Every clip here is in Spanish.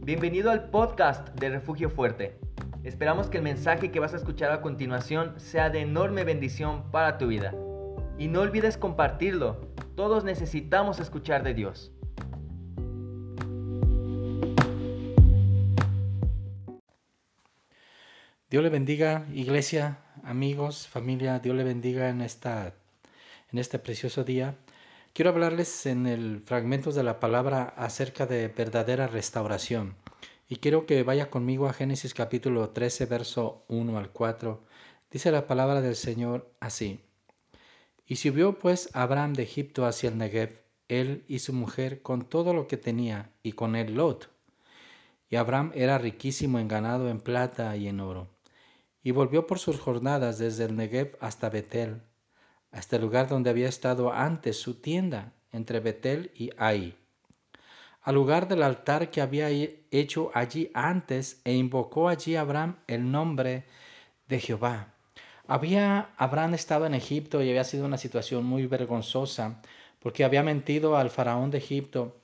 Bienvenido al podcast de Refugio Fuerte. Esperamos que el mensaje que vas a escuchar a continuación sea de enorme bendición para tu vida. Y no olvides compartirlo, todos necesitamos escuchar de Dios. Dios le bendiga, iglesia, amigos, familia, Dios le bendiga en, esta, en este precioso día. Quiero hablarles en el fragmento de la palabra acerca de verdadera restauración. Y quiero que vaya conmigo a Génesis capítulo 13, verso 1 al 4. Dice la palabra del Señor así. Y subió pues Abraham de Egipto hacia el Negev, él y su mujer, con todo lo que tenía, y con él Lot. Y Abraham era riquísimo en ganado, en plata y en oro. Y volvió por sus jornadas desde el Negev hasta Betel hasta el lugar donde había estado antes su tienda, entre Betel y Ai, al lugar del altar que había hecho allí antes, e invocó allí Abraham el nombre de Jehová. Había Abraham estado en Egipto y había sido una situación muy vergonzosa, porque había mentido al faraón de Egipto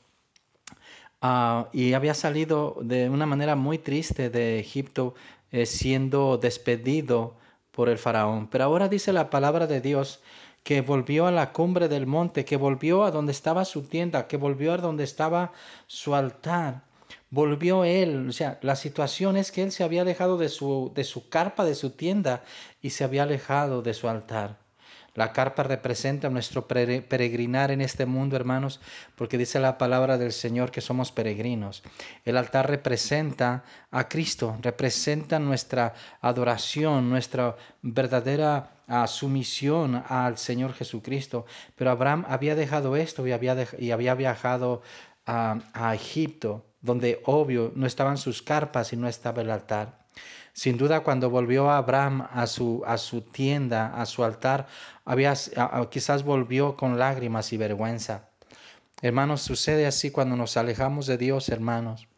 ah, y había salido de una manera muy triste de Egipto, eh, siendo despedido por el faraón. Pero ahora dice la palabra de Dios que volvió a la cumbre del monte, que volvió a donde estaba su tienda, que volvió a donde estaba su altar. Volvió él, o sea, la situación es que él se había alejado de su, de su carpa, de su tienda, y se había alejado de su altar. La carpa representa nuestro peregrinar en este mundo, hermanos, porque dice la palabra del Señor que somos peregrinos. El altar representa a Cristo, representa nuestra adoración, nuestra verdadera ah, sumisión al Señor Jesucristo. Pero Abraham había dejado esto y había, y había viajado a Egipto, donde obvio no estaban sus carpas y no estaba el altar. Sin duda, cuando volvió Abraham a su, a su tienda, a su altar, había, quizás volvió con lágrimas y vergüenza. Hermanos, sucede así cuando nos alejamos de Dios, hermanos.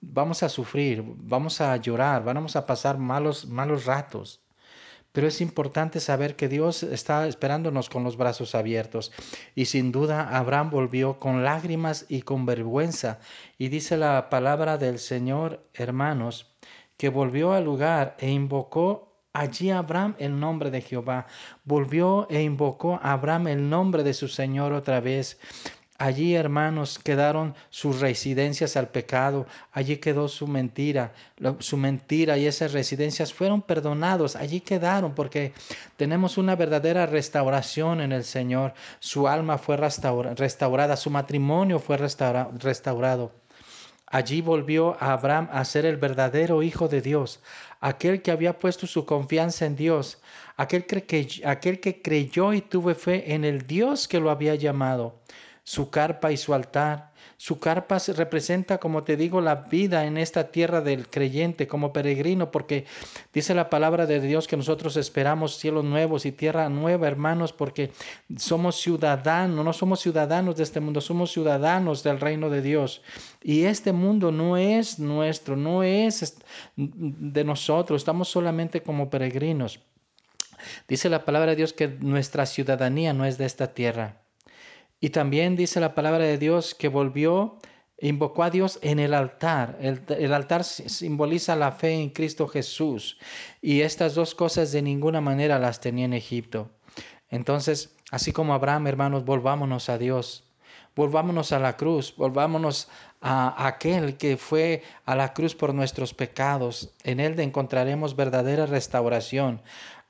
Vamos a sufrir, vamos a llorar, vamos a pasar malos, malos ratos. Pero es importante saber que Dios está esperándonos con los brazos abiertos. Y sin duda Abraham volvió con lágrimas y con vergüenza. Y dice la palabra del Señor, hermanos, que volvió al lugar e invocó allí Abraham el nombre de Jehová. Volvió e invocó a Abraham el nombre de su Señor otra vez. Allí, hermanos, quedaron sus residencias al pecado, allí quedó su mentira, su mentira y esas residencias fueron perdonados, allí quedaron porque tenemos una verdadera restauración en el Señor. Su alma fue restaurada, su matrimonio fue restaurado. Allí volvió a Abraham a ser el verdadero Hijo de Dios, aquel que había puesto su confianza en Dios, aquel que, aquel que creyó y tuvo fe en el Dios que lo había llamado su carpa y su altar. Su carpa representa, como te digo, la vida en esta tierra del creyente como peregrino, porque dice la palabra de Dios que nosotros esperamos cielos nuevos y tierra nueva, hermanos, porque somos ciudadanos, no somos ciudadanos de este mundo, somos ciudadanos del reino de Dios. Y este mundo no es nuestro, no es de nosotros, estamos solamente como peregrinos. Dice la palabra de Dios que nuestra ciudadanía no es de esta tierra. Y también dice la palabra de Dios que volvió, invocó a Dios en el altar. El, altar simboliza la fe en Cristo Jesús. Y estas dos cosas de ninguna manera las tenía en Egipto. Entonces, así como Abraham, hermanos, volvámonos a Dios. Volvámonos a la cruz, volvámonos a aquel que fue a la cruz por nuestros pecados. En él encontraremos verdadera restauración.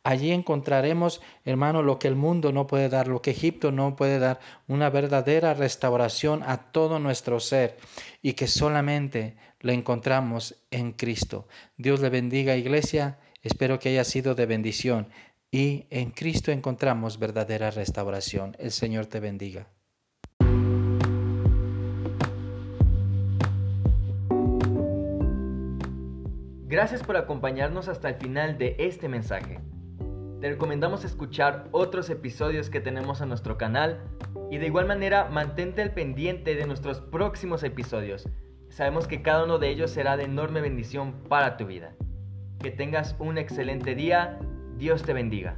Allí encontraremos, hermano, lo que el mundo no puede dar, lo que Egipto no puede dar, una verdadera restauración a todo nuestro ser y que solamente lo encontramos en Cristo. Dios le bendiga, iglesia. Espero que haya sido de bendición y en Cristo encontramos verdadera restauración. El Señor te bendiga. Gracias por acompañarnos hasta el final de este mensaje. Te recomendamos escuchar otros episodios que tenemos en nuestro canal y de igual manera mantente al pendiente de nuestros próximos episodios. Sabemos que cada uno de ellos será de enorme bendición para tu vida. Que tengas un excelente día. Dios te bendiga.